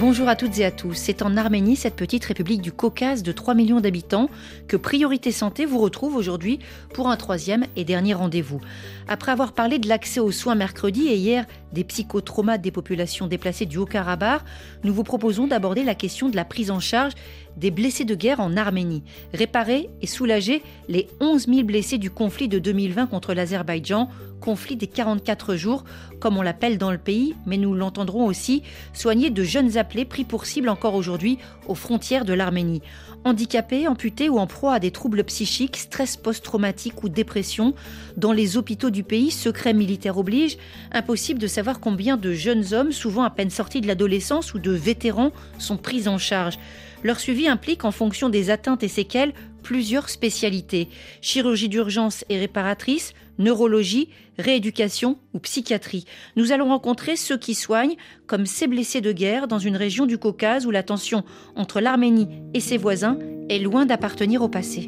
Bonjour à toutes et à tous. C'est en Arménie, cette petite république du Caucase de 3 millions d'habitants, que Priorité Santé vous retrouve aujourd'hui pour un troisième et dernier rendez-vous. Après avoir parlé de l'accès aux soins mercredi et hier des psychotraumas des populations déplacées du Haut-Karabakh, nous vous proposons d'aborder la question de la prise en charge des blessés de guerre en Arménie, réparer et soulager les 11 000 blessés du conflit de 2020 contre l'Azerbaïdjan, conflit des 44 jours, comme on l'appelle dans le pays, mais nous l'entendrons aussi, soigner de jeunes appelés pris pour cible encore aujourd'hui aux frontières de l'Arménie. Handicapés, amputés ou en proie à des troubles psychiques, stress post-traumatique ou dépression, dans les hôpitaux du pays, secret militaire oblige, impossible de savoir combien de jeunes hommes, souvent à peine sortis de l'adolescence ou de vétérans, sont pris en charge. Leur suivi implique, en fonction des atteintes et séquelles, plusieurs spécialités. Chirurgie d'urgence et réparatrice, neurologie, rééducation ou psychiatrie. Nous allons rencontrer ceux qui soignent, comme ces blessés de guerre, dans une région du Caucase où la tension entre l'Arménie et ses voisins est loin d'appartenir au passé.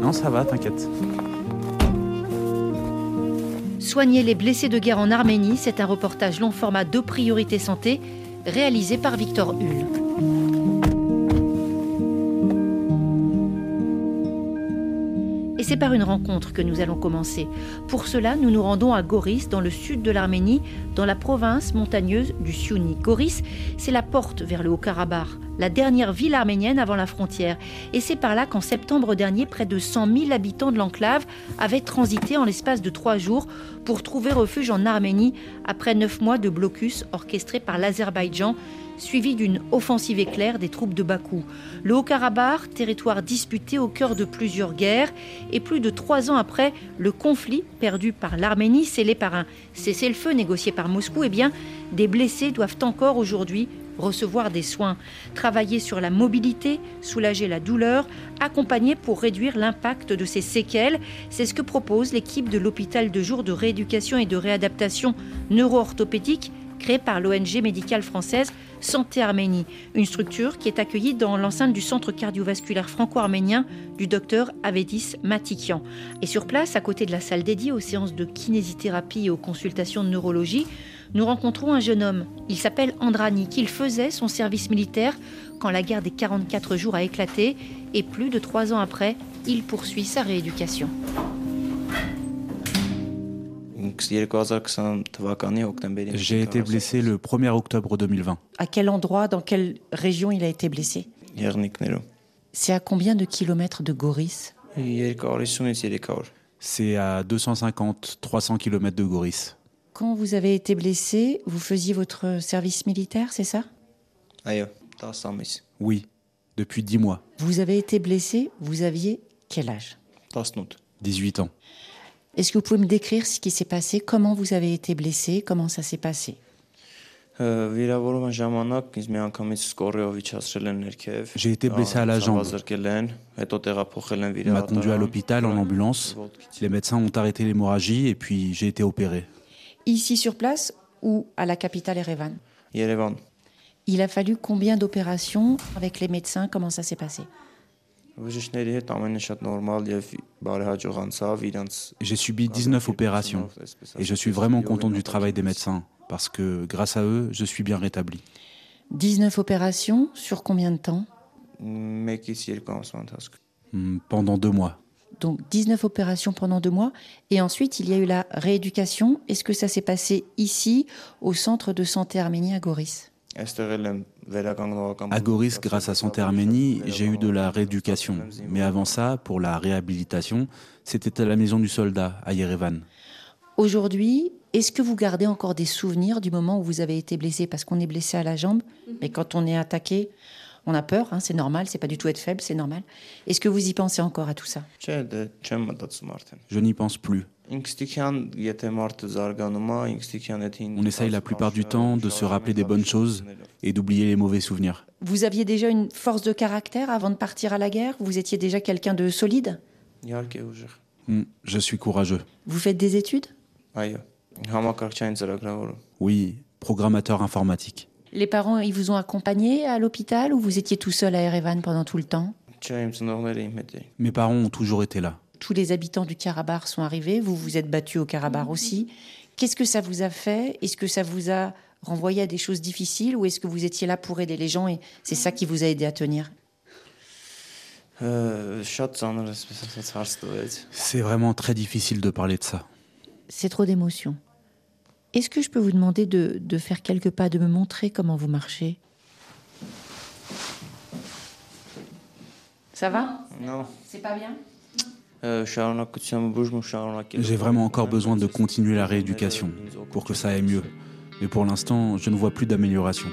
Non, ça va, t'inquiète. Soigner les blessés de guerre en Arménie, c'est un reportage long format de priorité santé réalisé par Victor Hull. Et c'est par une rencontre que nous allons commencer. Pour cela, nous nous rendons à Goris, dans le sud de l'Arménie, dans la province montagneuse du Siounik. Goris, c'est la porte vers le Haut-Karabakh, la dernière ville arménienne avant la frontière. Et c'est par là qu'en septembre dernier, près de 100 000 habitants de l'enclave avaient transité en l'espace de trois jours pour trouver refuge en Arménie après neuf mois de blocus orchestré par l'Azerbaïdjan suivi d'une offensive éclair des troupes de Bakou. Le Haut-Karabakh, territoire disputé au cœur de plusieurs guerres, et plus de trois ans après le conflit perdu par l'Arménie, scellé par un cessez-le-feu négocié par Moscou, eh bien, des blessés doivent encore aujourd'hui recevoir des soins, travailler sur la mobilité, soulager la douleur, accompagner pour réduire l'impact de ces séquelles. C'est ce que propose l'équipe de l'hôpital de jour de rééducation et de réadaptation neuro-orthopédique créé par l'ONG médicale française Santé Arménie, une structure qui est accueillie dans l'enceinte du centre cardiovasculaire franco-arménien du docteur Avedis Matikian. Et sur place, à côté de la salle dédiée aux séances de kinésithérapie et aux consultations de neurologie, nous rencontrons un jeune homme. Il s'appelle Andrani, qu'il faisait son service militaire quand la guerre des 44 jours a éclaté et plus de trois ans après, il poursuit sa rééducation. J'ai été blessé le 1er octobre 2020. À quel endroit, dans quelle région il a été blessé? C'est à combien de kilomètres de Goris? C'est à 250-300 km de Goris. Quand vous avez été blessé, vous faisiez votre service militaire, c'est ça? Oui, depuis 10 mois. Vous avez été blessé, vous aviez quel âge? 18 ans. Est-ce que vous pouvez me décrire ce qui s'est passé? Comment vous avez été blessé? Comment ça s'est passé? J'ai été blessé à la jambe. On m'a conduit à l'hôpital en ambulance. Les médecins ont arrêté l'hémorragie et puis j'ai été opéré. Ici sur place ou à la capitale Erevan Yerevan. Il a fallu combien d'opérations avec les médecins? Comment ça s'est passé? J'ai subi 19 opérations et je suis vraiment content du travail des médecins parce que grâce à eux, je suis bien rétabli. 19 opérations sur combien de temps? Hmm, Pendant deux mois. Donc 19 opérations pendant deux mois. Et ensuite, il y a eu la rééducation. Est-ce que ça s'est passé ici, au centre de santé arménien à Goris? À Goris, grâce à Santé Arménie, j'ai eu de la rééducation. Mais avant ça, pour la réhabilitation, c'était à la maison du soldat, à Yerevan. Aujourd'hui, est-ce que vous gardez encore des souvenirs du moment où vous avez été blessé? Parce qu'on est blessé à la jambe, mais quand on est attaqué, on a peur, hein, c'est normal, c'est pas du tout être faible, c'est normal. Est-ce que vous y pensez encore à tout ça? Je n'y pense plus. On essaye la plupart du temps de se rappeler des bonnes choses et d'oublier les mauvais souvenirs. Vous aviez déjà une force de caractère avant de partir à la guerre? Vous étiez déjà quelqu'un de solide? Hmm, je suis courageux. Vous faites des études? Oui, programmateur informatique. Les parents, ils vous ont accompagné à l'hôpital ou vous étiez tout seul à Erevan pendant tout le temps Mes parents ont toujours été là. Tous les habitants du Karabakh sont arrivés, vous vous êtes battu au Karabakh aussi. Qu'est-ce que ça vous a fait Est-ce que ça vous a renvoyé à des choses difficiles ou est-ce que vous étiez là pour aider les gens et c'est ça qui vous a aidé à tenir C'est vraiment très difficile de parler de ça. C'est trop d'émotions. Est-ce que je peux vous demander de, de faire quelques pas, de me montrer comment vous marchez? Ça va? Non. C'est pas bien? J'ai vraiment encore besoin de continuer la rééducation pour que ça aille mieux. Mais pour l'instant, je ne vois plus d'amélioration.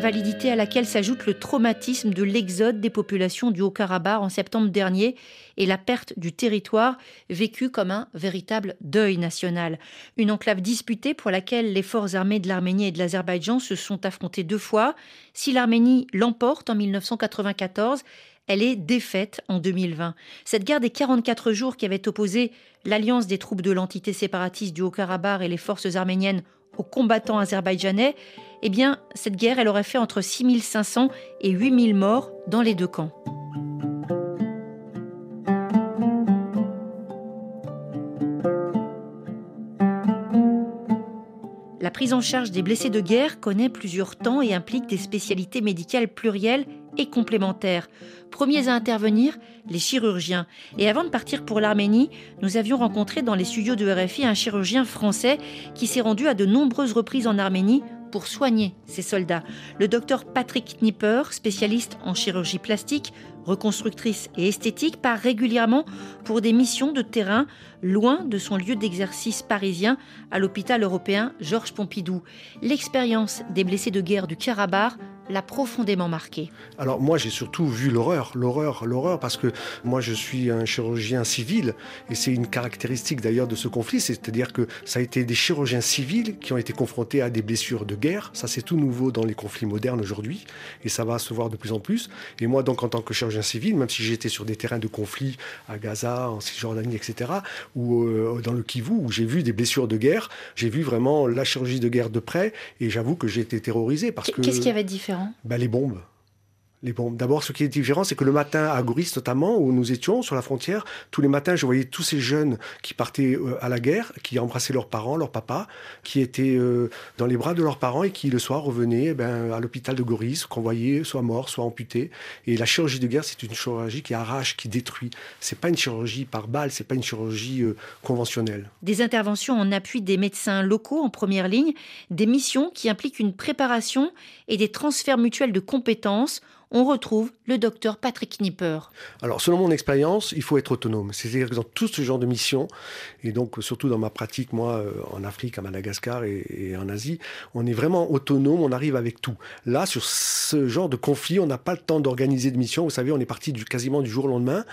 Invalidité à laquelle s'ajoute le traumatisme de l'exode des populations du Haut-Karabakh en septembre dernier et la perte du territoire vécu comme un véritable deuil national. Une enclave disputée pour laquelle les forces armées de l'Arménie et de l'Azerbaïdjan se sont affrontées deux fois. Si l'Arménie l'emporte en 1994, elle est défaite en 2020. Cette guerre des 44 jours qui avait opposé l'alliance des troupes de l'entité séparatiste du Haut-Karabakh et les forces arméniennes aux combattants azerbaïdjanais, eh cette guerre, elle aurait fait entre 6500 et 8000 morts dans les deux camps. Prise en charge des blessés de guerre connaît plusieurs temps et implique des spécialités médicales plurielles et complémentaires. Premiers à intervenir, les chirurgiens. Et avant de partir pour l'Arménie, nous avions rencontré dans les studios de RFI un chirurgien français qui s'est rendu à de nombreuses reprises en Arménie pour soigner ces soldats. Le docteur Patrick Knipper, spécialiste en chirurgie plastique, reconstructrice et esthétique, part régulièrement pour des missions de terrain loin de son lieu d'exercice parisien à l'hôpital européen Georges Pompidou. L'expérience des blessés de guerre du Karabakh l'a profondément marqué. Alors moi j'ai surtout vu l'horreur, l'horreur, l'horreur parce que moi je suis un chirurgien civil et c'est une caractéristique d'ailleurs de ce conflit, c'est-à-dire que ça a été des chirurgiens civils qui ont été confrontés à des blessures de guerre, ça c'est tout nouveau dans les conflits modernes aujourd'hui et ça va se voir de plus en plus. Et moi donc en tant que chirurgien civil, même si j'étais sur des terrains de conflit à Gaza, en Cisjordanie, etc., ou euh, dans le Kivu où j'ai vu des blessures de guerre, j'ai vu vraiment la chirurgie de guerre de près et j'avoue que j'ai été terrorisé parce que... Qu'est-ce qui avait différent bah, les bombes. D'abord, ce qui est différent, c'est que le matin, à Goris notamment, où nous étions sur la frontière, tous les matins, je voyais tous ces jeunes qui partaient euh, à la guerre, qui embrassaient leurs parents, leurs papas, qui étaient euh, dans les bras de leurs parents et qui le soir revenaient eh ben, à l'hôpital de Goris, qu'on voyait soit mort, soit amputé. Et la chirurgie de guerre, c'est une chirurgie qui arrache, qui détruit. C'est pas une chirurgie par balle, c'est pas une chirurgie euh, conventionnelle. Des interventions en appui des médecins locaux en première ligne, des missions qui impliquent une préparation et des transferts mutuels de compétences on retrouve le docteur Patrick Knipper. Alors, selon mon expérience, il faut être autonome. C'est-à-dire que dans tout ce genre de mission, et donc surtout dans ma pratique, moi, euh, en Afrique, à Madagascar et, en Asie, on est vraiment autonome, on arrive avec tout. Là, sur ce genre de conflit, on n'a pas le temps d'organiser de mission. Vous savez, on est parti du, quasiment du jour au lendemain.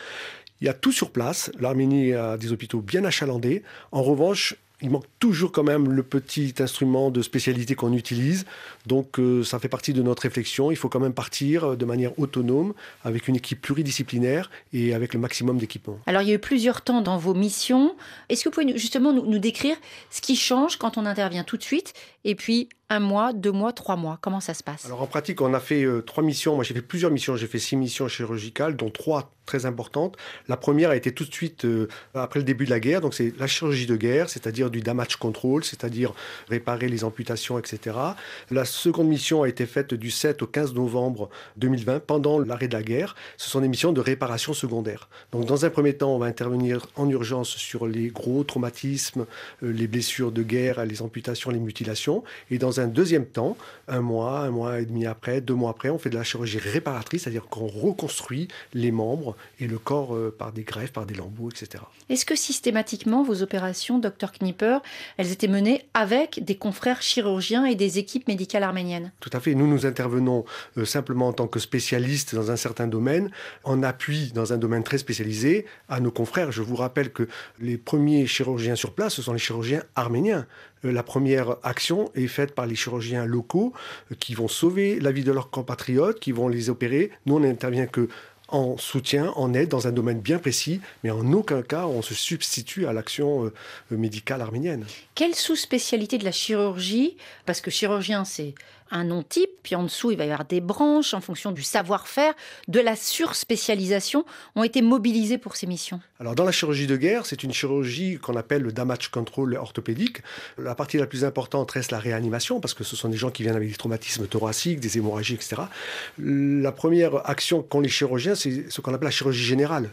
Il y a tout sur place. L'Arménie a des hôpitaux bien achalandés. En revanche, il manque toujours quand même le petit instrument de spécialité qu'on utilise. Donc euh, ça fait partie de notre réflexion. Il faut quand même partir euh, de manière autonome, avec une équipe pluridisciplinaire et avec le maximum d'équipement. Alors il y a eu plusieurs temps dans vos missions. Est-ce que vous pouvez justement nous, nous décrire ce qui change quand on intervient tout de suite et puis un mois, deux mois, trois mois Comment ça se passe? Alors en pratique, on a fait euh, trois missions. Moi, j'ai fait plusieurs missions. J'ai fait six missions chirurgicales, dont trois très importante. La première a été tout de suite euh, après le début de la guerre, donc c'est la chirurgie de guerre, c'est-à-dire du damage control, c'est-à-dire réparer les amputations, etc. La seconde mission a été faite du 7 au 15 novembre 2020, pendant l'arrêt de la guerre. Ce sont des missions de réparation secondaire. Donc dans un premier temps, on va intervenir en urgence sur les gros traumatismes, euh, les blessures de guerre, les amputations, les mutilations. Et dans un deuxième temps, un mois, un mois et demi après, deux mois après, on fait de la chirurgie réparatrice, c'est-à-dire qu'on reconstruit les membres et le corps euh, par des greffes, par des lambeaux, etc. Est-ce que systématiquement vos opérations, docteur Knipper, elles étaient menées avec des confrères chirurgiens et des équipes médicales arméniennes? Tout à fait. Nous, nous intervenons euh, simplement en tant que spécialistes dans un certain domaine, en appui dans un domaine très spécialisé à nos confrères. Je vous rappelle que les premiers chirurgiens sur place, ce sont les chirurgiens arméniens la première action est faite par les chirurgiens locaux qui vont sauver la vie de leurs compatriotes, qui vont les opérer. Nous, on n'intervient que en soutien, en aide dans un domaine bien précis, mais en aucun cas on se substitue à l'action euh, médicale arménienne. Quelle sous-spécialité de la chirurgie? Parce que chirurgien, c'est un nom type, puis en dessous, il va y avoir des branches en fonction du savoir-faire, de la surspécialisation, ont été mobilisées pour ces missions Alors, dans la chirurgie de guerre, c'est une chirurgie qu'on appelle le damage control orthopédique. La partie la plus importante reste la réanimation, parce que ce sont des gens qui viennent avec des traumatismes thoraciques, des hémorragies, etc. La première action qu'ont les chirurgiens, c'est ce qu'on appelle la chirurgie générale.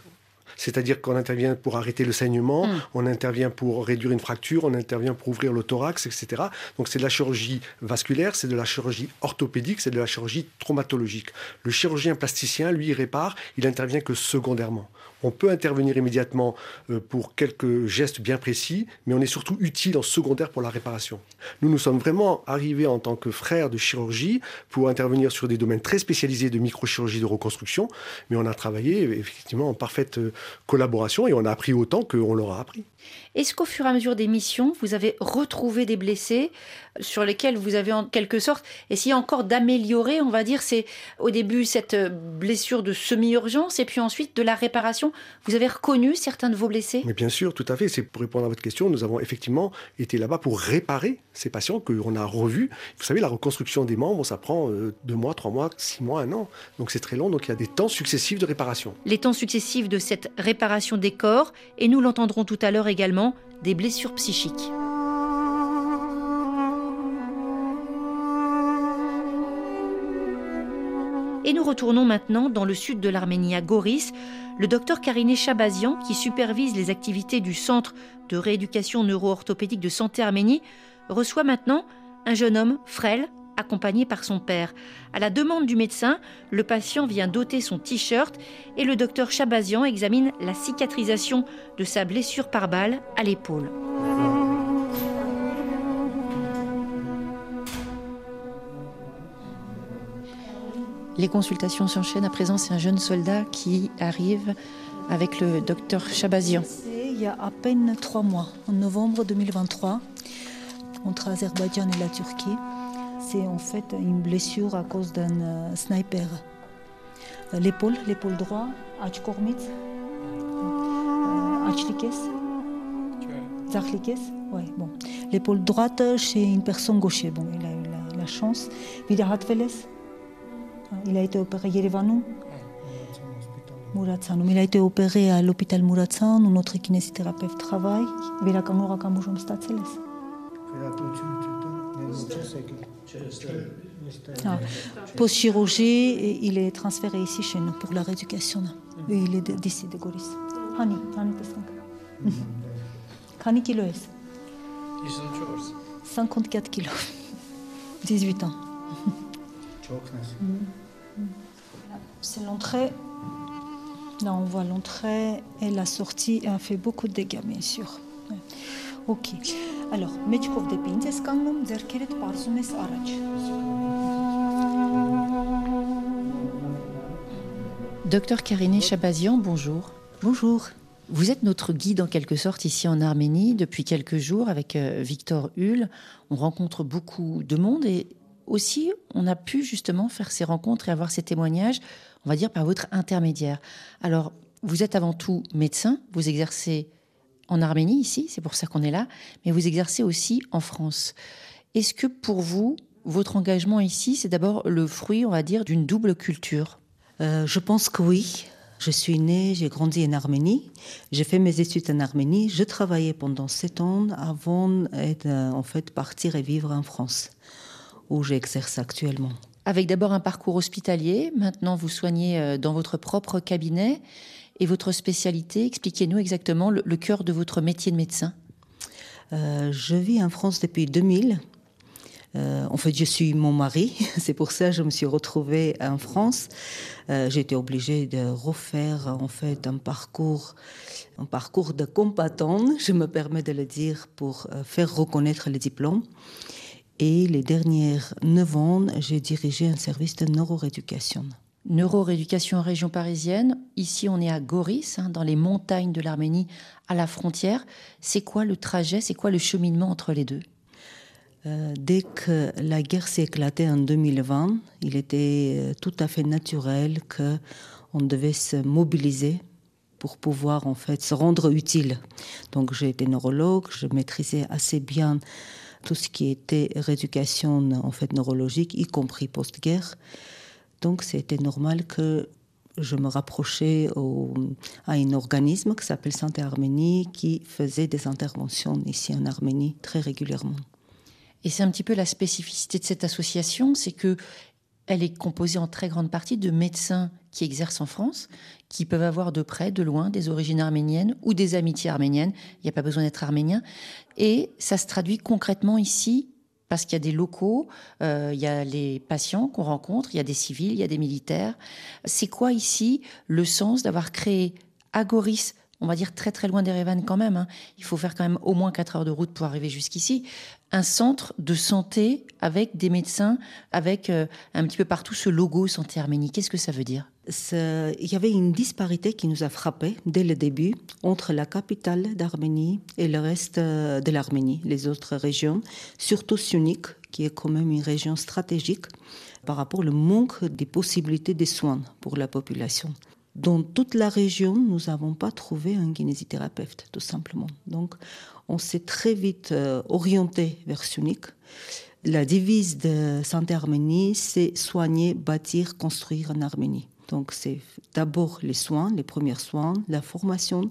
C'est-à-dire qu'on intervient pour arrêter le saignement, hmm. on intervient pour réduire une fracture, on intervient pour ouvrir le thorax, etc. Donc c'est de la chirurgie vasculaire, c'est de la chirurgie orthopédique, c'est de la chirurgie traumatologique. Le chirurgien plasticien, lui, il répare, il intervient que secondairement. On peut intervenir immédiatement euh, pour quelques gestes bien précis, mais on est surtout utile en secondaire pour la réparation. Nous, nous sommes vraiment arrivés en tant que frères de chirurgie pour intervenir sur des domaines très spécialisés de microchirurgie de reconstruction, mais on a travaillé effectivement en parfaite euh, collaboration et on a appris autant qu'on leur a appris. Est-ce qu'au fur et à mesure des missions, vous avez retrouvé des blessés sur lesquels vous avez en quelque sorte essayé encore d'améliorer, on va dire, c'est au début cette blessure de semi-urgence et puis ensuite de la réparation? Vous avez reconnu certains de vos blessés? Mais bien sûr, tout à fait. C'est pour répondre à votre question, nous avons effectivement été là-bas pour réparer ces patients qu'on a revus. Vous savez, la reconstruction des membres, ça prend euh, deux mois, trois mois, six mois, un an. Donc c'est très long, donc il y a des temps successifs de réparation. Les temps successifs de cette réparation des corps, et nous l'entendrons tout à l'heure également des blessures psychiques. Et nous retournons maintenant dans le sud de l'Arménie, à Goris. Le docteur Karine Chabazian, qui supervise les activités du Centre de rééducation neuro-orthopédique de santé Arménie, reçoit maintenant un jeune homme frêle, accompagné par son père. À la demande du médecin, le patient vient doter son t-shirt et le docteur Chabazian examine la cicatrisation de sa blessure par balle à l'épaule. Les consultations s'enchaînent. À présent, c'est un jeune soldat qui arrive avec le docteur Chabazian. Il y a à peine trois mois, en novembre 2023, entre Azerbaïdjan et la Turquie c'est en fait une blessure à cause d'un euh, sniper. Euh, l'épaule, l'épaule droite, Achkormitz, euh, Achlikes, Zachlikes, ouais, bon. L'épaule droite chez une personne gaucher, bon, il a eu la, chance. Vidahatveles, il a été opéré Yerevanou. Muratsanum. Il a été opéré à l'hôpital Muratsan, où notre kinésithérapeute travaille. Ah, Post-chirurgie, il est transféré ici chez nous pour la rééducation. Il est d'ici, de Goris. Hani, hani Hani kilo est? 54 kilos. 18 ans. C'est l'entrée. Là, on voit l'entrée et la sortie. Et on fait beaucoup de dégâts, bien sûr. Ok. Alors, մեջքով դեպի ինձ ես կանգնում, ձեռքերդ պարզում ես առաջ։ Docteur Karine Chabazian, bonjour. Bonjour. Vous êtes notre guide en quelque sorte ici en Arménie depuis quelques jours avec euh, Victor Hull. On rencontre beaucoup de monde et aussi on a pu justement faire ces rencontres et avoir ces témoignages, on va dire par votre intermédiaire. Alors, vous êtes avant tout médecin, vous exercez en Arménie ici, c'est pour ça qu'on est là, mais vous exercez aussi en France. Est-ce que pour vous, votre engagement ici, c'est d'abord le fruit, on va dire, d'une double culture? Euh, Je pense que oui. Je suis née, j'ai grandi en Arménie, j'ai fait mes études en Arménie, je travaillais pendant sept ans avant de en fait partir et vivre en France, où j'exerce actuellement. Avec d'abord un parcours hospitalier, maintenant vous soignez euh, dans votre propre cabinet et votre spécialité. Expliquez-nous exactement le, cœur de votre métier de médecin. Euh, je vis en France depuis 2000. Euh, en fait, je suis mon mari, c'est pour ça que je me suis retrouvée en France. Euh, été obligée de refaire en fait un parcours, un parcours de combattante, je me permets de le dire, pour euh, faire reconnaître les diplômes. Et les dernières neuf ans, j'ai dirigé un service de neurorééducation. Neurorééducation en région parisienne. Ici, on est à Goris, hein, dans les montagnes de l'Arménie, à la frontière. C'est quoi le trajet C'est quoi le cheminement entre les deux? Euh, dès que la guerre s'est éclatée en 2020, il était euh, tout à fait naturel que on devait se mobiliser pour pouvoir en fait se rendre utile. Donc j'ai été neurologue, je maîtrisais assez bien tout ce qui était rééducation en fait neurologique, y compris post-guerre. Donc c'était normal que je me rapprochais à un organisme qui s'appelle Santé Arménie qui faisait des interventions ici en Arménie très régulièrement. Et c'est un petit peu la spécificité de cette association, c'est que elle est composée en très grande partie de médecins qui exercent en France, qui peuvent avoir de près, de loin, des origines arméniennes ou des amitiés arméniennes. Il n'y a pas besoin d'être arménien. Et ça se traduit concrètement ici parce qu'il y a des locaux, euh, il y a les patients qu'on rencontre, il y a des civils, il y a des militaires. C'est quoi ici le sens d'avoir créé Agoris? On va dire très très loin d'Erevan quand même. Hein. Il faut faire quand même au moins 4 heures de route pour arriver jusqu'ici. Un centre de santé avec des médecins, avec euh, un petit peu partout ce logo Santé Arménie. Qu'est-ce que ça veut dire? Il y avait une disparité qui nous a frappé dès le début entre la capitale d'Arménie et le reste euh, de l'Arménie, les autres régions, surtout Sunik, qui est quand même une région stratégique par rapport au manque des possibilités de soins pour la population. Dans toute la région, nous n'avons pas trouvé un kinésithérapeute, tout simplement. Donc, on s'est très vite euh, orienté vers Sunik. La devise de Santé Arménie, c'est soigner, bâtir, construire en Arménie. Donc, c'est d'abord les soins, les premiers soins, la formation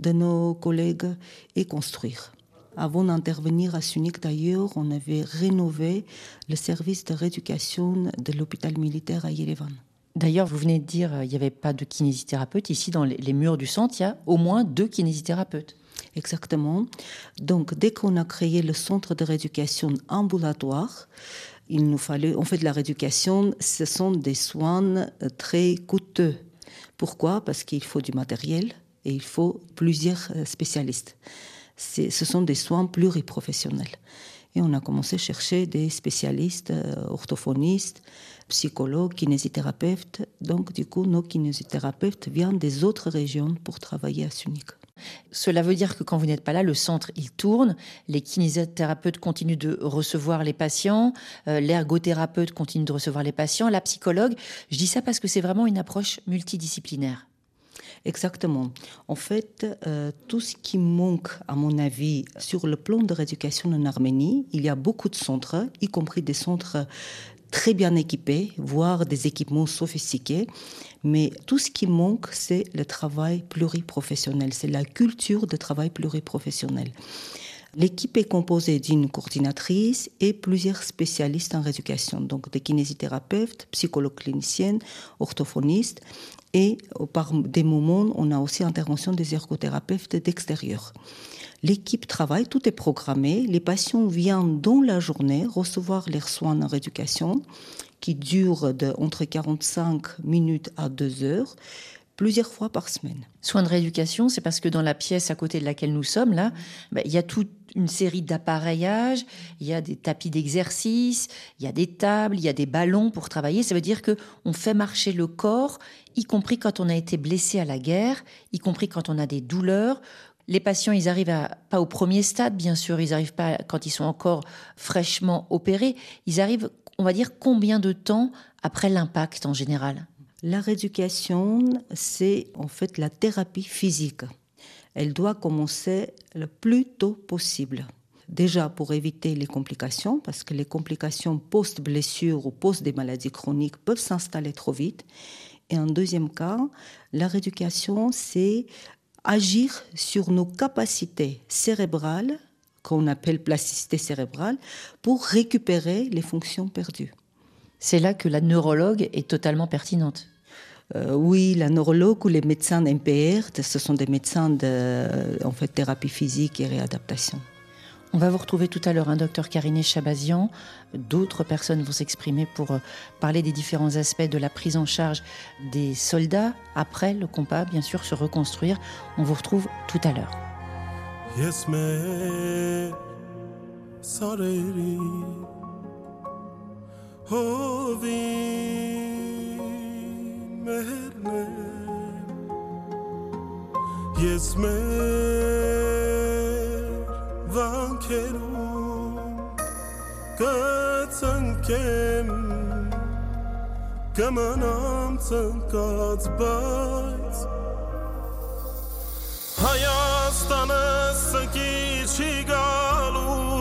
de nos collègues et construire. Avant d'intervenir à Sunik, d'ailleurs, on avait rénové le service de rééducation de l'hôpital militaire à Yerevan. D'ailleurs, vous venez de dire qu'il euh, n'y avait pas de kinésithérapeute. Ici, dans les murs du centre, il y a au moins deux kinésithérapeutes. Exactement. Donc, dès qu'on a créé le centre de rééducation ambulatoire, il nous fallait, en fait, la rééducation, ce sont des soins euh, très coûteux. Pourquoi? Parce qu'il faut du matériel et il faut plusieurs euh, spécialistes. Ce sont des soins pluriprofessionnels. Et on a commencé à chercher des spécialistes, orthophonistes, psychologues, kinésithérapeutes. Donc, du coup, nos kinésithérapeutes viennent des autres régions pour travailler à Sunik. Cela veut dire que quand vous n'êtes pas là, le centre, il tourne, les kinésithérapeutes continuent de recevoir les patients, euh, l'ergothérapeute continue de recevoir les patients, la psychologue. Je dis ça parce que c'est vraiment une approche multidisciplinaire. Exactement. En fait, euh, tout ce qui manque, à mon avis, sur le plan de rééducation en Arménie, il y a beaucoup de centres, y compris des centres très bien équipés, voire des équipements sophistiqués. Mais tout ce qui manque, c'est le travail pluriprofessionnel, c'est la culture de travail pluriprofessionnel. L'équipe est composée d'une coordinatrice et plusieurs spécialistes en rééducation, donc des kinésithérapeutes, psychologues cliniciennes, orthophonistes, et par des moments, on a aussi intervention des ergothérapeutes d'extérieur. L'équipe travaille, tout est programmé. Les patients viennent dans la journée recevoir leurs soins en rééducation qui durent entre 45 minutes à 2 heures plusieurs fois par semaine. Soins de rééducation, c'est parce que dans la pièce à côté de laquelle nous sommes, là, ben, il y a toute une série d'appareillages, il y a des tapis d'exercice, il y a des tables, il y a des ballons pour travailler. Ça veut dire que on fait marcher le corps, y compris quand on a été blessé à la guerre, y compris quand on a des douleurs, les patients, ils arrivent à, pas au premier stade, bien sûr, ils arrivent pas quand ils sont encore fraîchement opérés. Ils arrivent, on va dire, combien de temps après l'impact en général? La rééducation, c'est en fait la thérapie physique. Elle doit commencer le plus tôt possible. déjà pour éviter les complications, parce que les complications post-blessure ou post des maladies chroniques peuvent s'installer trop vite. Et en deuxième cas, la rééducation, c'est agir sur nos capacités cérébrales, qu'on appelle plasticité cérébrale, pour récupérer les fonctions perdues. C'est là que la neurologue est totalement pertinente. Euh, oui, la neurologue ou les médecins MPR, ce sont des médecins de en fait, thérapie physique et réadaptation. On va vous retrouver tout à l'heure, un docteur Karine Chabazian. D'autres personnes vont s'exprimer pour euh, parler des différents aspects de la prise en charge des soldats après le combat, bien sûr, se reconstruire. On vous retrouve tout à l'heure. Yes, մեռնեմ ես մեր վանքերում կծնկեմ կմնամ ծնկած բայց Հայաստանը սգի չի գալու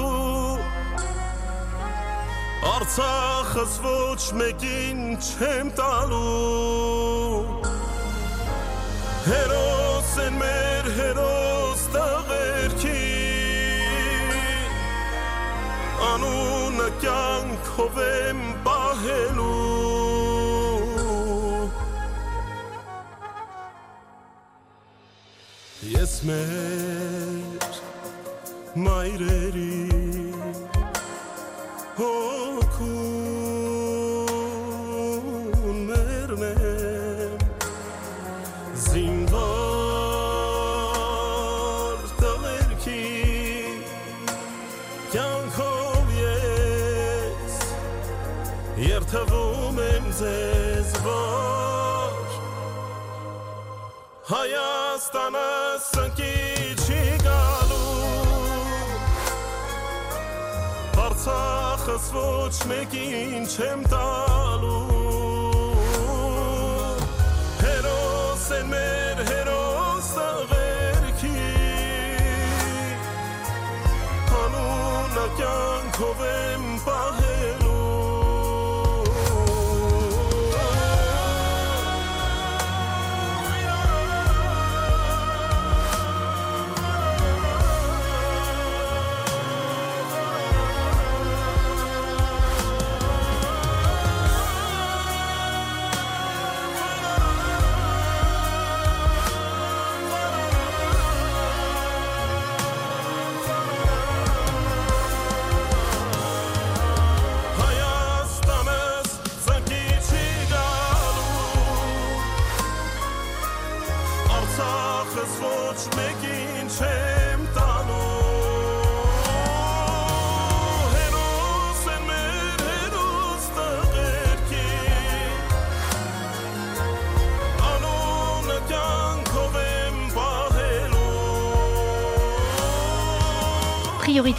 Արցախս ոչ մեկին չեմ տալու Հերոս են մեր հերոս տաղերքի Անունը կյանքով եմ պահելու Ես մեր մայրերի Հայաստանը սնկի չի գալու Արցախս ոչ մեկին չեմ տալու Հերոս են մեր հերոս աղերքի Անունը կյանքով եմ պահելու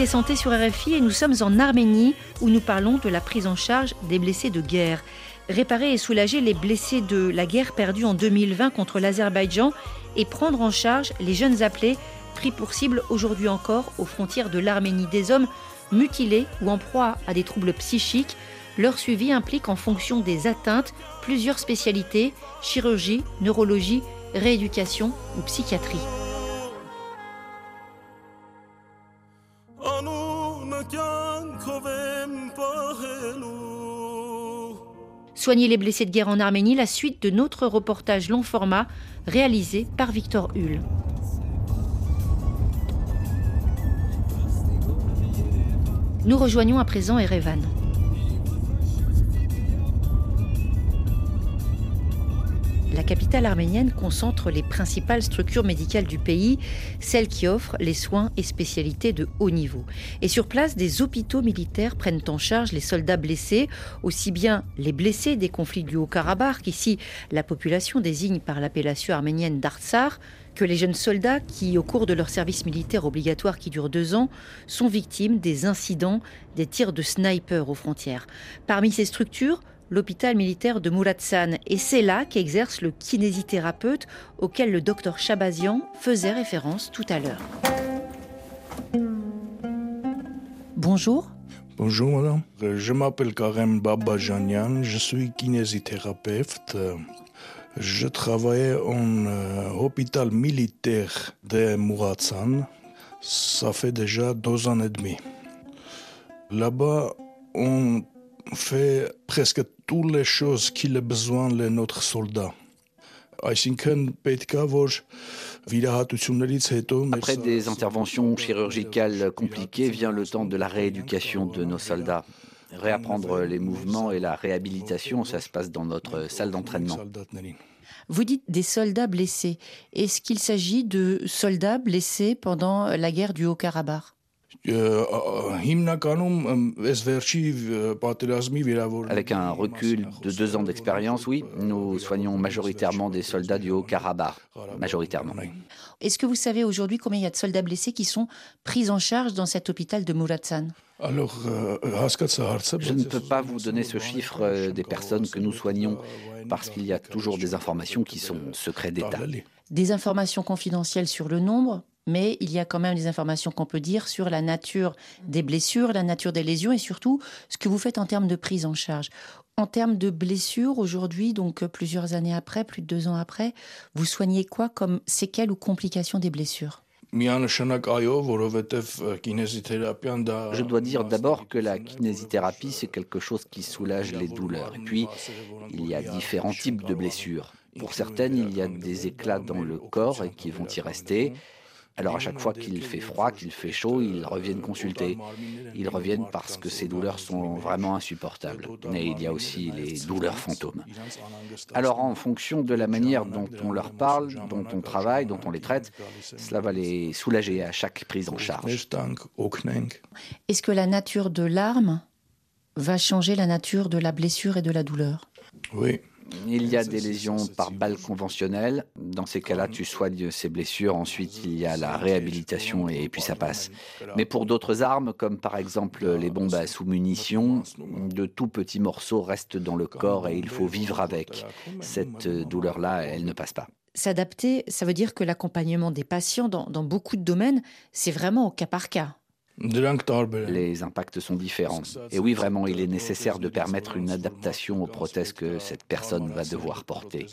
Santé sur RFI et nous sommes en Arménie où nous parlons de la prise en charge des blessés de guerre. Réparer et soulager les blessés de la guerre perdue en 2020 contre l'Azerbaïdjan et prendre en charge les jeunes appelés pris pour cible aujourd'hui encore aux frontières de l'Arménie. Des hommes mutilés ou en proie à des troubles psychiques. Leur suivi implique en fonction des atteintes plusieurs spécialités, chirurgie, neurologie, rééducation ou psychiatrie. Soigner les blessés de guerre en Arménie, la suite de notre reportage long format réalisé par Victor Hull. Nous rejoignons à présent Erevan. La capitale arménienne concentre les principales structures médicales du pays, celles qui offrent les soins et spécialités de haut niveau. Et sur place, des hôpitaux militaires prennent en charge les soldats blessés, aussi bien les blessés des conflits du Haut-Karabakh, qu'ici la population désigne par l'appellation arménienne d'Artsar, que les jeunes soldats qui, au cours de leur service militaire obligatoire qui dure deux ans, sont victimes des incidents, des tirs de sniper aux frontières. Parmi ces structures, l'hôpital militaire de Muratsan. Et c'est là qu'exerce le kinésithérapeute auquel le docteur Chabazian faisait référence tout à l'heure. Bonjour. Bonjour madame, je m'appelle Karem Babajanian, je suis kinésithérapeute. Je travaillais en euh, hôpital militaire de Muratsan. Ça fait déjà deux ans et demi. Là-bas, on fait presque toutes les choses qu'il a besoin de notre soldat. Après des interventions chirurgicales compliquées vient le temps de la rééducation de nos soldats. Réapprendre les mouvements et la réhabilitation, ça se passe dans notre salle d'entraînement. Vous dites des soldats blessés. Est-ce qu'il s'agit de soldats blessés pendant la guerre du Haut-Karabakh? Avec un recul de deux ans d'expérience, oui, nous soignons majoritairement des soldats du Haut-Karabakh. Majoritairement. Est-ce que vous savez aujourd'hui combien il y a de soldats blessés qui sont pris en charge dans cet hôpital de Muratsan alors, je ne peux pas vous donner ce chiffre euh, des personnes que nous soignons parce qu'il y a toujours des informations qui sont secrets d'État. Des informations confidentielles sur le nombre, mais il y a quand même des informations qu'on peut dire sur la nature des blessures, la nature des lésions et surtout ce que vous faites en termes de prise en charge. En termes de blessures, aujourd'hui, donc euh, plusieurs années après, plus de deux ans après, vous soignez quoi comme séquelles ou complications des blessures? Je dois dire d'abord que la kinésithérapie, c'est quelque chose qui soulage les douleurs. Et puis, il y a différents types de blessures. Pour certaines, il y a des éclats dans le corps et qui vont y rester. Alors à chaque fois qu'il fait froid, qu'il fait chaud, ils reviennent consulter. Ils reviennent parce que ces douleurs sont vraiment insupportables. Mais il y a aussi les douleurs fantômes. Alors en fonction de la manière dont on leur parle, dont on travaille, dont on les traite, cela va les soulager à chaque prise en charge. Est-ce que la nature de l'arme va changer la nature de la blessure et de la douleur? Oui. Il y a des lésions par balle conventionnelle. Dans ces cas-là, tu soignes ces blessures. Ensuite, il y a la réhabilitation et puis ça passe. Mais pour d'autres armes, comme par exemple les bombes à sous-munitions, de tout petits morceaux restent dans le corps et il faut vivre avec. Cette douleur-là, elle ne passe pas. S'adapter, ça veut dire que l'accompagnement des patients dans, dans beaucoup de domaines, c'est vraiment au cas par cas. Les impacts sont différents. Et oui, vraiment, il est nécessaire de permettre une adaptation aux prothèses que cette personne va devoir porter.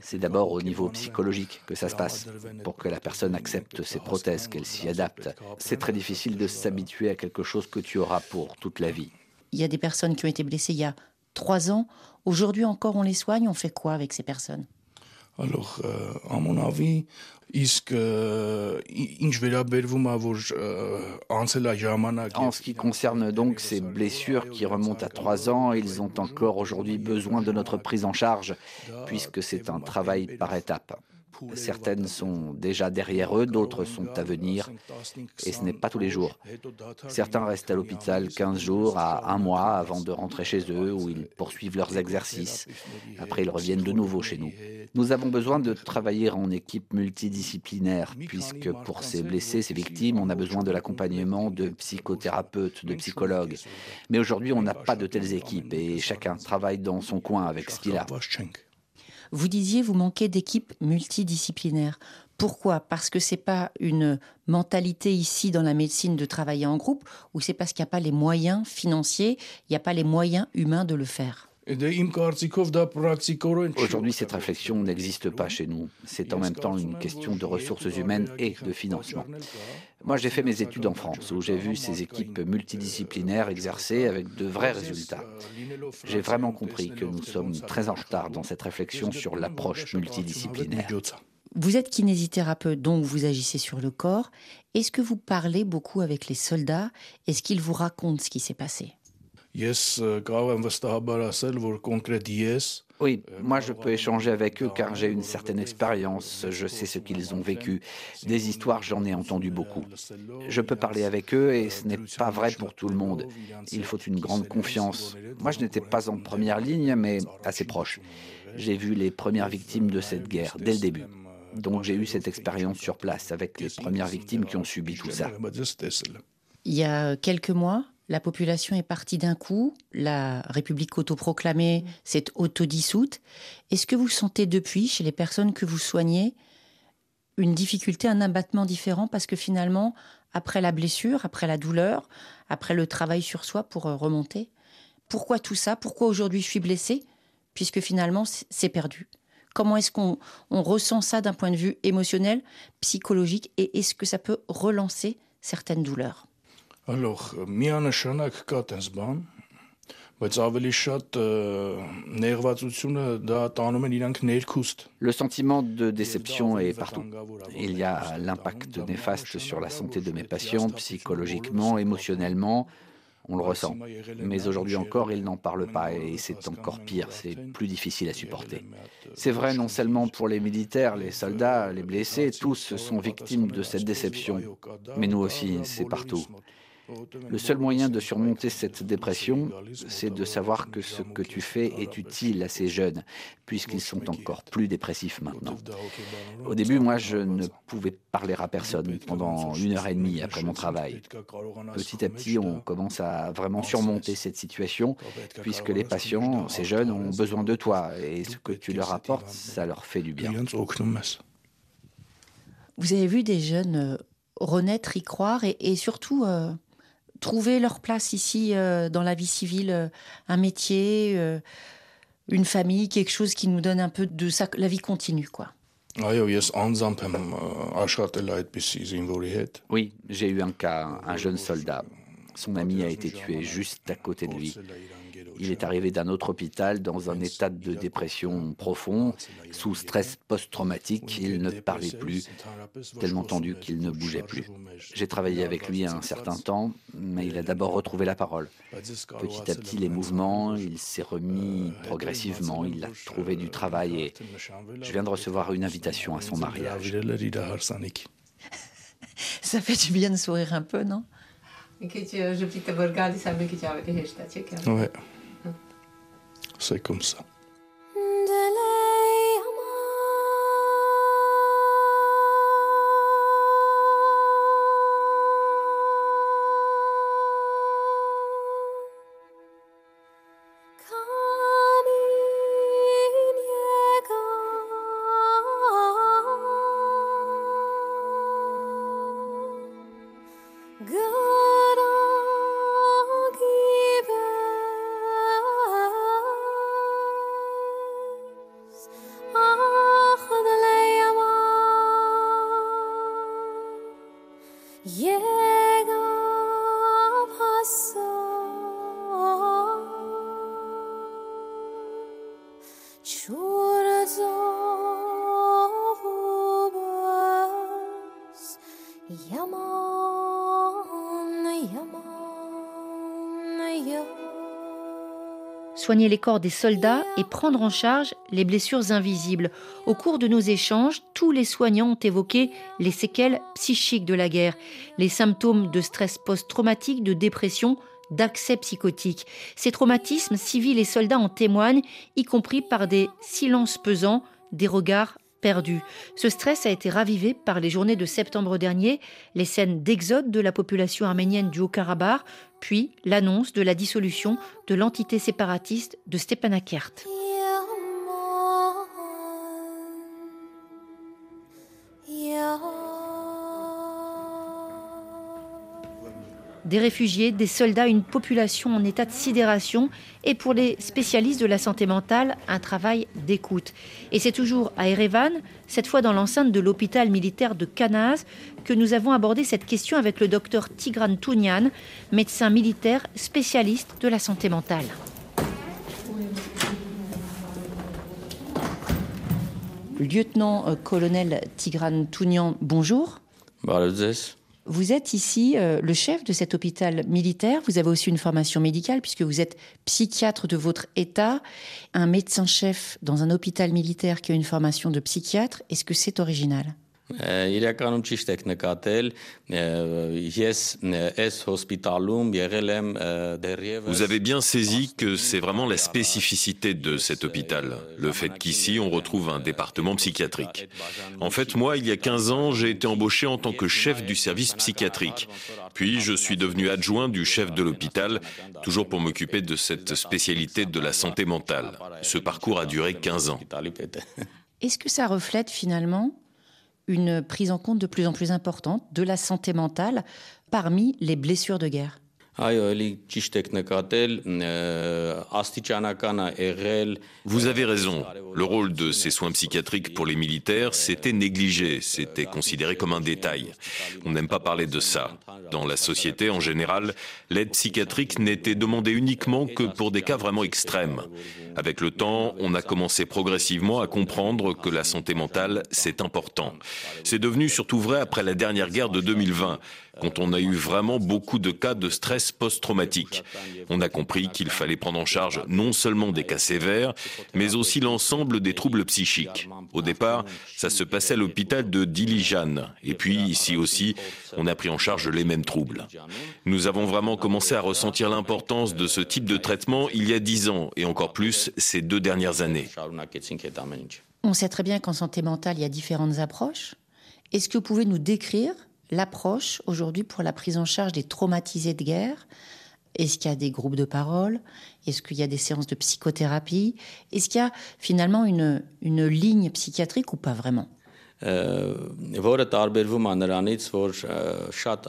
C'est d'abord au niveau psychologique que ça se passe, pour que la personne accepte ses prothèses, qu'elle s'y adapte. C'est très difficile de s'habituer à quelque chose que tu auras pour toute la vie. Il y a des personnes qui ont été blessées il y a trois ans. Aujourd'hui encore, on les soigne. On fait quoi avec ces personnes? Alors, euh, à mon avis, est-ce que En ce qui concerne donc ces blessures qui remontent à trois ans, ils ont encore aujourd'hui besoin de notre prise en charge, puisque c'est un travail par étapes. Certaines sont déjà derrière eux, d'autres sont à venir, et ce n'est pas tous les jours. Certains restent à l'hôpital 15 jours à un mois avant de rentrer chez eux, où ils poursuivent leurs exercices. Après, ils reviennent de nouveau chez nous. Nous avons besoin de travailler en équipe multidisciplinaire, puisque pour ces blessés, ces victimes, on a besoin de l'accompagnement de psychothérapeutes, de psychologues. Mais aujourd'hui, on n'a pas de telles équipes, et chacun travaille dans son coin avec ce qu'il a. Vous disiez, vous manquez d'équipes multidisciplinaires. Pourquoi? Parce que c'est pas une mentalité ici dans la médecine de travailler en groupe, ou c'est parce qu'il n'y a pas les moyens financiers, il n'y a pas les moyens humains de le faire? Aujourd'hui, cette réflexion n'existe pas chez nous. C'est en même temps une question de ressources humaines et de financement. Moi, j'ai fait mes études en France, où j'ai vu ces équipes multidisciplinaires exercer avec de vrais résultats. J'ai vraiment compris que nous sommes très en retard dans cette réflexion sur l'approche multidisciplinaire. Vous êtes kinésithérapeute, donc vous agissez sur le corps. Est-ce que vous parlez beaucoup avec les soldats? Est-ce qu'ils vous racontent ce qui s'est passé? Yes, euh, oui, moi je peux échanger avec eux car j'ai une certaine expérience, je sais ce qu'ils ont vécu. Des histoires, j'en ai entendu beaucoup. Je peux parler avec eux et ce n'est pas vrai pour tout le monde. Il faut une grande confiance. Moi je n'étais pas en première ligne, mais assez proche. J'ai vu les premières victimes de cette guerre dès le début. Donc j'ai eu cette expérience sur place avec les premières victimes qui ont subi tout ça. Il y a quelques mois, la population est partie d'un coup, la République autoproclamée s'est autodissoute. Est-ce que vous sentez depuis, chez les personnes que vous soignez, une difficulté, un abattement différent parce que finalement, après la blessure, après la douleur, après le travail sur soi pour euh, remonter? Pourquoi tout ça? Pourquoi aujourd'hui je suis blessée? Puisque finalement, c'est perdu. Comment est-ce qu'on ressent ça d'un point de vue émotionnel, psychologique, et est-ce que ça peut relancer certaines douleurs? Alors, le sentiment de déception est partout. Il y a l'impact néfaste sur la santé de mes patients, psychologiquement, émotionnellement. On le ressent. Mais aujourd'hui encore, ils n'en parlent pas et c'est encore pire, c'est plus difficile à supporter. C'est vrai non seulement pour les militaires, les soldats, les blessés, tous sont victimes de cette déception. Mais nous aussi, c'est partout. Le seul moyen de surmonter cette dépression, c'est de savoir que ce que tu fais est utile à ces jeunes, puisqu'ils sont encore plus dépressifs maintenant. Au début, moi, je ne pouvais parler à personne pendant une heure et demie après mon travail. Petit à petit, on commence à vraiment surmonter cette situation, puisque les patients, ces jeunes, ont besoin de toi, et ce que tu leur apportes, ça leur fait du bien. Vous avez vu des jeunes euh, renaître, y croire, et, surtout... Euh, trouver leur place ici euh, dans la vie civile, euh, un métier, euh, une famille, quelque chose qui nous donne un peu de ça, la vie continue, quoi. Oui, j'ai eu un cas, un jeune soldat. Son ami a été tué juste à côté de lui. Il est arrivé d'un autre hôpital dans un état de dépression profond, sous stress post-traumatique. Il ne parlait plus, tellement tendu qu'il ne bougeait plus. J'ai travaillé avec lui un certain temps, mais il a d'abord retrouvé la parole. Petit à petit, les mouvements, il s'est remis progressivement, il a trouvé du travail et je viens de recevoir une invitation à son mariage. Ça fait du bien de sourire un peu, non? Ouais. C'est comme ça. Soigner les corps des soldats et prendre en charge les blessures invisibles. Au cours de nos échanges, tous les soignants ont évoqué les séquelles psychiques de la guerre, les symptômes de stress post-traumatique, de dépression, d'accès psychotique. Ces traumatismes, civils et soldats en témoignent, y compris par des silences pesants, des regards perdu. Ce stress a été ravivé par les journées de septembre dernier, les scènes d'exode de la population arménienne du Haut-Karabakh, puis l'annonce de la dissolution de l'entité séparatiste de Stepanakert. des réfugiés, des soldats, une population en état de sidération et pour les spécialistes de la santé mentale, un travail d'écoute. Et c'est toujours à Erevan, cette fois dans l'enceinte de l'hôpital militaire de Kanaz, que nous avons abordé cette question avec le docteur Tigran Tounian, médecin militaire spécialiste de la santé mentale. Lieutenant-colonel euh, Tigran Tounian, bonjour. Bonjour. Vous êtes ici euh, le chef de cet hôpital militaire. Vous avez aussi une formation médicale puisque vous êtes psychiatre de votre État. Un médecin-chef dans un hôpital militaire qui a une formation de psychiatre, est-ce que c'est original? Իրականում ճիշտ եք նկատել, ես այս հոսպիտալում եղել եմ դեռևս Vous avez bien saisi que c'est vraiment la spécificité de cet hôpital, le fait qu'ici on retrouve un département psychiatrique. En fait, moi, il y a 15 ans, j'ai été embauché en tant que chef du service psychiatrique. Puis je suis devenu adjoint du chef de l'hôpital, toujours pour m'occuper de cette spécialité de la santé mentale. Ce parcours a duré 15 ans. Est-ce que ça reflète finalement une prise en compte de plus en plus importante de la santé mentale parmi les blessures de guerre. Vous avez raison. Le rôle de ces soins psychiatriques pour les militaires, c'était négligé, c'était considéré comme un détail. On n'aime pas parler de ça. Dans la société en général, l'aide psychiatrique n'était demandée uniquement que pour des cas vraiment extrêmes. Avec le temps, on a commencé progressivement à comprendre que la santé mentale, c'est important. C'est devenu surtout vrai après la dernière guerre de 2020 quand on a eu vraiment beaucoup de cas de stress post-traumatique. On a compris qu'il fallait prendre en charge non seulement des cas sévères, mais aussi l'ensemble des troubles psychiques. Au départ, ça se passait à l'hôpital de Dilijan, et puis ici aussi, on a pris en charge les mêmes troubles. Nous avons vraiment commencé à ressentir l'importance de ce type de traitement il y a dix ans, et encore plus ces deux dernières années. On sait très bien qu'en santé mentale, il y a différentes approches. Est-ce que vous pouvez nous décrire l'approche aujourd'hui pour la prise en charge des traumatisés de guerre. Est-ce qu'il y a des groupes de parole? Est-ce qu'il y a des séances de psychothérapie? Est-ce qu'il y a finalement une, une ligne psychiatrique ou pas vraiment? որը տարբերվում է նրանից, որ շատ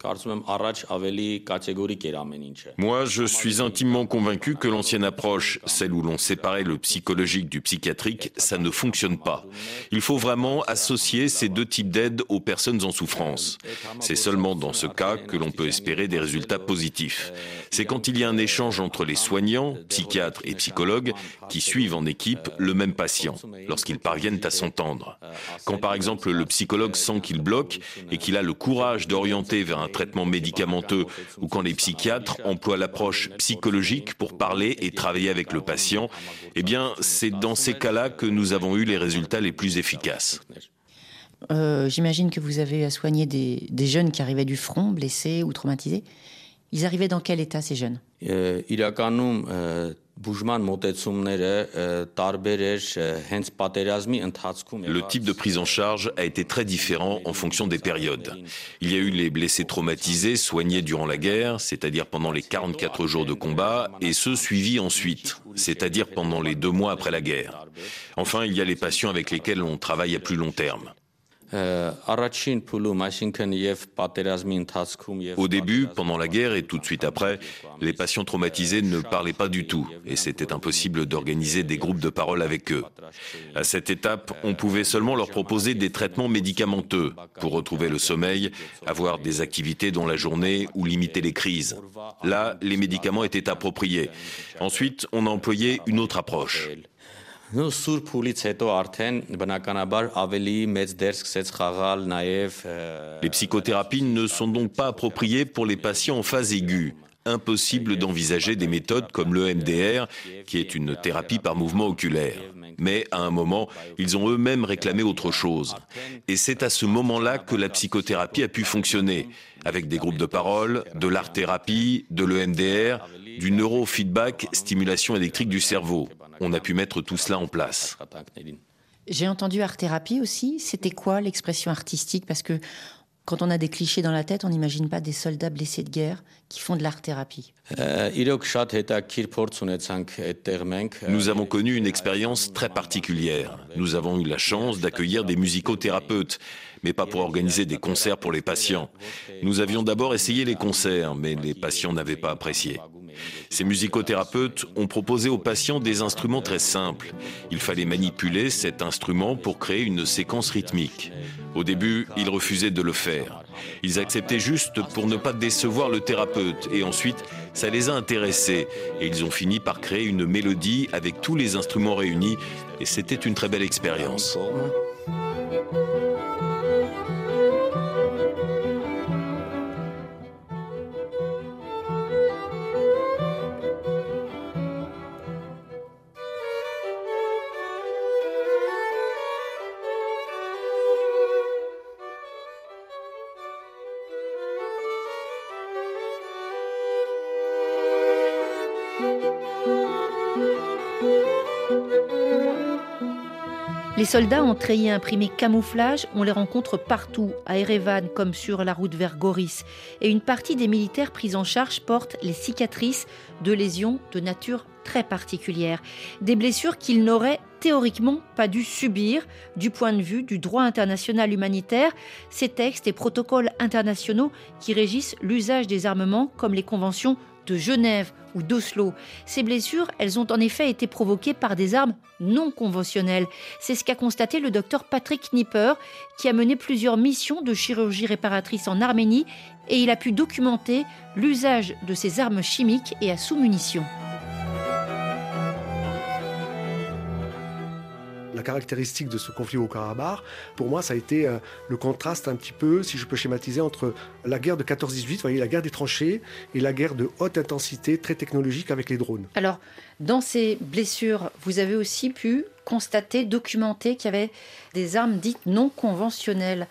կարծում եմ առաջ ավելի կատեգորիկ էր ամեն ինչը։ Moi, je suis intimement convaincu que l'ancienne approche, celle où l'on séparait le psychologique du psychiatrique, ça ne fonctionne pas. Il faut vraiment associer ces deux types d'aide aux personnes en souffrance. C'est seulement dans ce cas que l'on peut espérer des résultats positifs. C'est quand il y a un échange entre les soignants, psychiatres et psychologues qui suivent en équipe le même patient, lorsqu'ils parviennent à s'entendre. Quand par exemple le psychologue sent qu'il bloque et qu'il a le courage d'orienter vers un traitement médicamenteux ou quand les psychiatres emploient l'approche psychologique pour parler et travailler avec le patient, eh bien c'est dans ces cas-là que nous avons eu les résultats les plus efficaces. Euh, j'imagine que vous avez soigné des, des jeunes qui arrivaient du front, blessés ou traumatisés. Ils arrivaient dans quel état ces jeunes? Le type de prise en charge a été très différent en fonction des périodes. Il y a eu les blessés traumatisés soignés durant la guerre, c'est-à-dire pendant les 44 jours de combat, et ceux suivis ensuite, c'est-à-dire pendant les deux mois après la guerre. Enfin, il y a les patients avec lesquels on travaille à plus long terme. Au début, pendant la guerre et tout de suite après, les patients traumatisés ne parlaient pas du tout et c'était impossible d'organiser des groupes de parole avec eux. À cette étape, on pouvait seulement leur proposer des traitements médicamenteux pour retrouver le sommeil, avoir des activités dans la journée ou limiter les crises. Là, les médicaments étaient appropriés. Ensuite, on a employé une autre approche. Les psychothérapies ne sont donc pas appropriées pour les patients en phase aiguë. Impossible d'envisager des méthodes comme l'EMDR, qui est une thérapie par mouvement oculaire. Mais à un moment, ils ont eux-mêmes réclamé autre chose. Et c'est à ce moment-là que la psychothérapie a pu fonctionner, avec des groupes de parole, de l'art-thérapie, de l'EMDR, du neurofeedback, stimulation électrique du cerveau on a pu mettre tout cela en place. J'ai entendu art-thérapie aussi. C'était quoi l'expression artistique? Parce que quand on a des clichés dans la tête, on n'imagine pas des soldats blessés de guerre qui font de l'art-thérapie. Nous avons connu une expérience très particulière. Nous avons eu la chance d'accueillir des musicothérapeutes, mais pas pour organiser des concerts pour les patients. Nous avions d'abord essayé les concerts, mais les patients n'avaient pas apprécié. Ces musicothérapeutes ont proposé aux patients des instruments très simples. Il fallait manipuler cet instrument pour créer une séquence rythmique. Au début, ils refusaient de le faire. Ils acceptaient juste pour ne pas décevoir le thérapeute et ensuite, ça les a intéressés et ils ont fini par créer une mélodie avec tous les instruments réunis et c'était une très belle expérience. Les soldats ont treillis imprimé camouflage, on les rencontre partout, à Erevan comme sur la route vers Goris. Et une partie des militaires pris en charge portent les cicatrices de lésions de nature très particulière. Des blessures qu'ils n'auraient théoriquement pas dû subir du point de vue du droit international humanitaire ces textes et protocoles internationaux qui régissent l'usage des armements comme les conventions de Genève ou d'Oslo. Ces blessures, elles ont en effet été provoquées par des armes non conventionnelles. C'est ce qu'a constaté le docteur Patrick Nipper, qui a mené plusieurs missions de chirurgie réparatrice en Arménie, et il a pu documenter l'usage de ces armes chimiques et à sous-munitions. Caractéristique de ce conflit au Karabakh, pour moi, ça a été euh, le contraste un petit peu, si je peux schématiser, entre la guerre de 14-18, voyez, la guerre des tranchées, et la guerre de haute intensité, très technologique avec les drones. Alors, dans ces blessures, vous avez aussi pu constater, documenter qu'il y avait des armes dites non conventionnelles.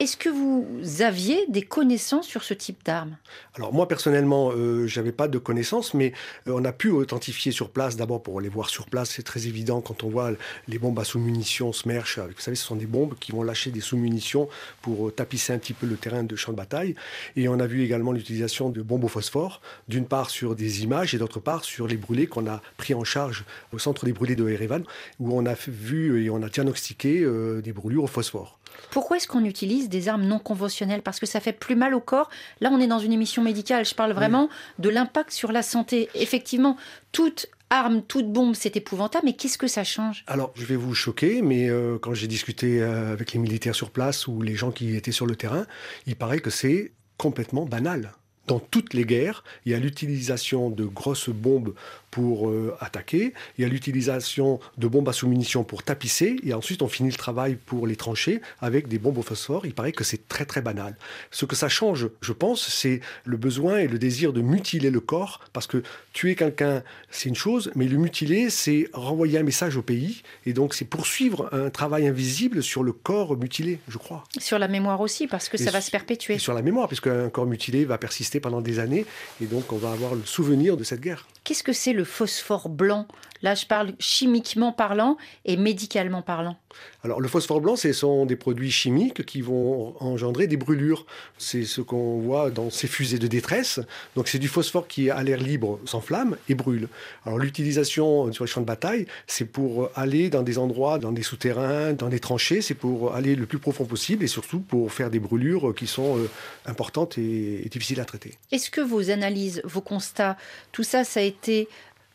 Est-ce que vous aviez des connaissances sur ce type d'armes Alors moi personnellement, euh, j'avais pas de connaissances, mais euh, on a pu authentifier sur place. D'abord pour les voir sur place, c'est très évident quand on voit les bombes à sous-munitions Smerch. Vous savez, ce sont des bombes qui vont lâcher des sous-munitions pour euh, tapisser un petit peu le terrain de champ de bataille. Et on a vu également l'utilisation de bombes au phosphore, d'une part sur des images et d'autre part sur les brûlés qu'on a pris en charge au centre des brûlés de Erevan, où on a vu et on a diagnostiqué des brûlures au phosphore. Pourquoi est-ce qu'on utilise des armes non conventionnelles? Parce que ça fait plus mal au corps. Là, on est dans une émission médicale. Je parle vraiment de l'impact sur la santé. Effectivement, toute arme, toute bombe, c'est épouvantable, mais qu'est-ce que ça change? Alors, je vais vous choquer, mais euh, quand j'ai discuté euh, avec les militaires sur place ou les gens qui étaient sur le terrain, il paraît que c'est complètement banal. Dans toutes les guerres, il y a l'utilisation de grosses bombes pour euh, attaquer, il y a l'utilisation de bombes à sous-munitions pour tapisser, et ensuite on finit le travail pour les trancher avec des bombes au phosphore. Il paraît que c'est très très banal. Ce que ça change, je pense, c'est le besoin et le désir de mutiler le corps, parce que tuer quelqu'un, c'est une chose, mais le mutiler, c'est renvoyer un message au pays, et donc c'est poursuivre un travail invisible sur le corps mutilé, je crois. Sur la mémoire aussi, parce que ça va se perpétuer. Et sur la mémoire, puisqu'un corps mutilé va persister pendant des années, et donc on va avoir le souvenir de cette guerre. Qu'est-ce que c'est le phosphore blanc Là, je parle chimiquement parlant et médicalement parlant. Alors, le phosphore blanc, ce sont des produits chimiques qui vont engendrer des brûlures. C'est ce qu'on voit dans ces fusées de détresse. Donc, c'est du phosphore qui, à l'air libre, s'enflamme et brûle. Alors, l'utilisation sur les champs de bataille, c'est pour aller dans des endroits, dans des souterrains, dans des tranchées. C'est pour aller le plus profond possible et surtout pour faire des brûlures qui sont euh, importantes et, et difficiles à traiter. Est-ce que vos analyses, vos constats, tout ça, ça a été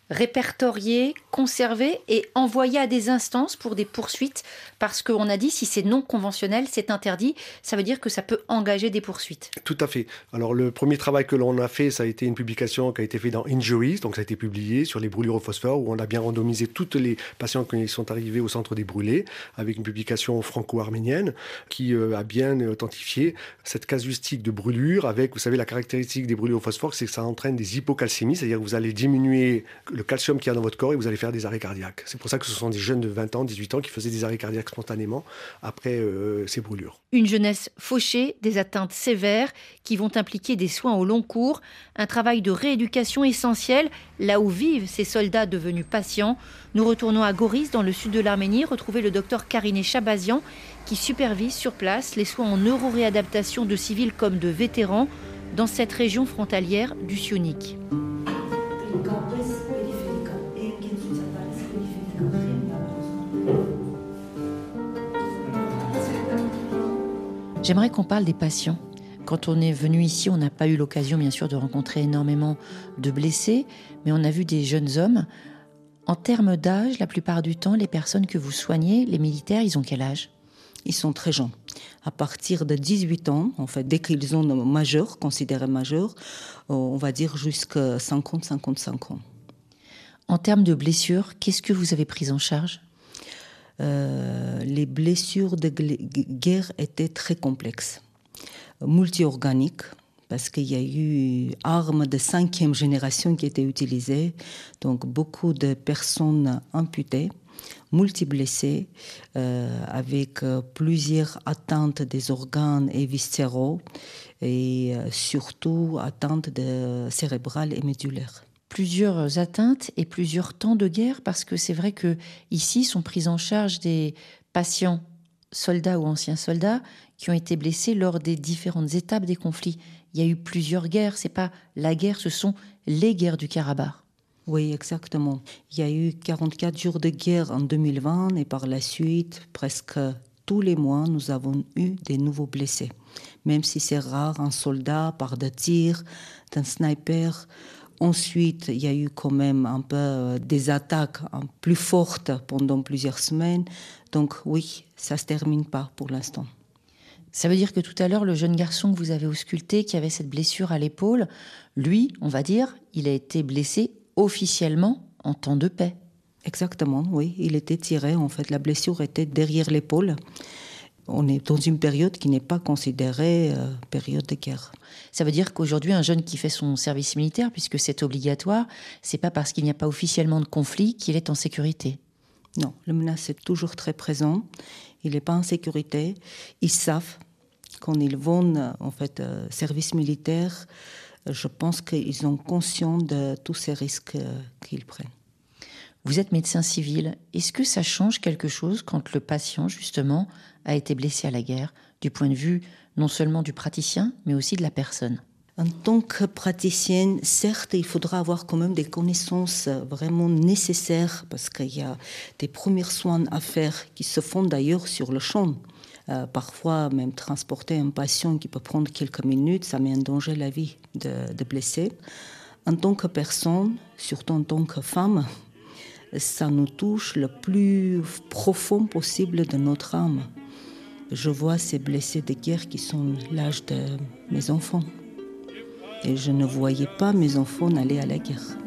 répertorié, conservé et envoyé à des instances pour des poursuites parce qu'on a dit si c'est non conventionnel, c'est interdit, ça veut dire que ça peut engager des poursuites. Tout à fait. Alors le premier travail que l'on a fait, ça a été une publication qui a été faite dans Injuries, donc ça a été publié sur les brûlures au phosphore où on a bien randomisé tous les patients qui sont arrivés au centre des brûlés avec une publication franco-arménienne qui euh, a bien authentifié cette casuistique de brûlure avec, vous savez, la caractéristique des brûlures au phosphore, c'est que ça entraîne des hypocalcémies, c'est-à-dire que vous allez diminuer le calcium qu'il y a dans votre corps et vous allez faire des arrêts cardiaques. C'est pour ça que ce sont des jeunes de 20 ans, 18 ans qui faisaient des arrêts cardiaques spontanément après euh, ces brûlures. Une jeunesse fauchée, des atteintes sévères qui vont impliquer des soins au long cours, un travail de rééducation essentiel là où vivent ces soldats devenus patients. Nous retournons à Goris, dans le sud de l'Arménie, retrouver le docteur Kariné Chabazian qui supervise sur place les soins en neuroréadaptation de civils comme de vétérans dans cette région frontalière du Sionik. J'aimerais qu'on parle des patients. Quand on est venu ici, on n'a pas eu l'occasion, bien sûr, de rencontrer énormément de blessés, mais on a vu des jeunes hommes. En termes d'âge, la plupart du temps, les personnes que vous soignez, les militaires, ils ont quel âge? Ils sont très jeunes. À partir de 18 ans, en fait, dès qu'ils sont majeurs, considérés majeurs, euh, on va dire jusqu'à 50-55 ans. En termes de blessures, qu'est-ce que vous avez pris en charge? Les blessures de guerre étaient très complexes, multi-organiques, parce qu'il y a eu armes de cinquième génération qui étaient utilisées, donc beaucoup de personnes amputées, multi-blessées, euh, avec euh, plusieurs atteintes des organes et viscéraux, et surtout atteintes cérébrales et médulaires plusieurs atteintes et plusieurs temps de guerre parce que c'est vrai que ici sont prises en charge des patients soldats ou anciens soldats qui ont été blessés lors des différentes étapes des conflits. Il y a eu plusieurs guerres, c'est pas la guerre, ce sont les guerres du Karabakh. Oui, exactement. Il y a eu 44 jours de guerre en 2020 et par la suite, presque tous les mois, nous avons eu des nouveaux blessés. Même si c'est rare, un soldat par de tirs, d'un sniper. Ensuite, il y a eu quand même un peu euh, des attaques plus fortes pendant plusieurs semaines. Donc oui, ça se termine pas pour l'instant. Ça veut dire que tout à l'heure, le jeune garçon que vous avez ausculté, qui avait cette blessure à l'épaule, lui, on va dire, il a été blessé officiellement en temps de paix. Exactement, oui. Il était tiré, en fait, la blessure était derrière l'épaule. On est dans une période qui n'est pas considérée euh, période de guerre. Ça veut dire qu'aujourd'hui, un jeune qui fait son service militaire, puisque c'est obligatoire, c'est pas parce qu'il n'y a pas officiellement de conflit qu'il est en sécurité. Non, le menace est toujours très présent. Il n'est pas en sécurité. Ils savent quand ils vont en fait euh, service militaire, je pense qu'ils sont conscients de tous ces risques euh, qu'ils prennent. Vous êtes médecin civil. Est-ce que ça change quelque chose quand le patient, justement, a été blessé à la guerre, du point de vue non seulement du praticien, mais aussi de la personne? En tant que praticienne, certes, il faudra avoir quand même des connaissances vraiment nécessaires parce qu'il y a des premiers soins à faire qui se font d'ailleurs sur le champ. Euh, parfois, même transporter un patient qui peut prendre quelques minutes, ça met en danger la vie de, de blessé. En tant que personne, surtout en tant que femme, ça nous touche le plus profond possible de notre âme. Je vois ces blessés de guerre qui sont l'âge de mes enfants. Et je ne voyais pas mes enfants aller à la guerre.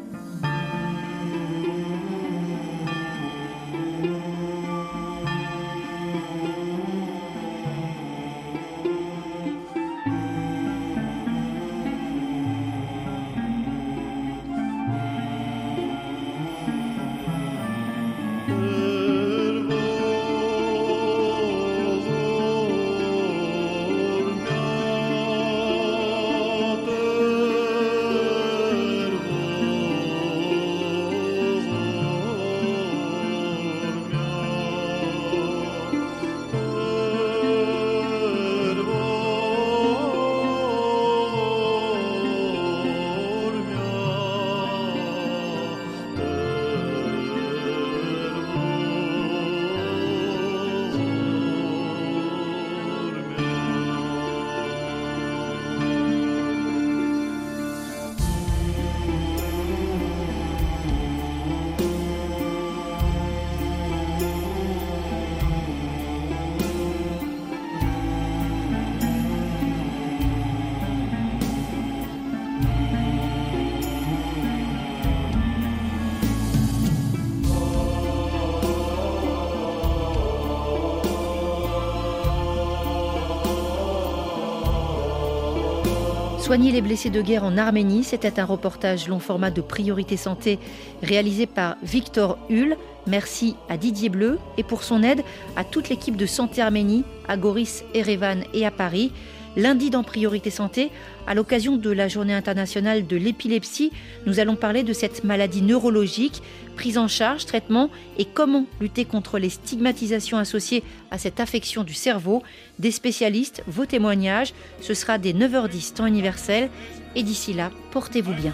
Soigner les blessés de guerre en Arménie, c'était un reportage long format de Priorité Santé réalisé par Victor Hull. Merci à Didier Bleu et pour son aide à toute l'équipe de Santé Arménie, à Goris, Erevan et à Paris. Lundi dans Priorité Santé, à l'occasion de la journée internationale de l'épilepsie, nous allons parler de cette maladie neurologique, prise en charge, traitement et comment lutter contre les stigmatisations associées à cette affection du cerveau. Des spécialistes, vos témoignages, ce sera dès 9h10 temps universel. Et d'ici là, portez-vous bien.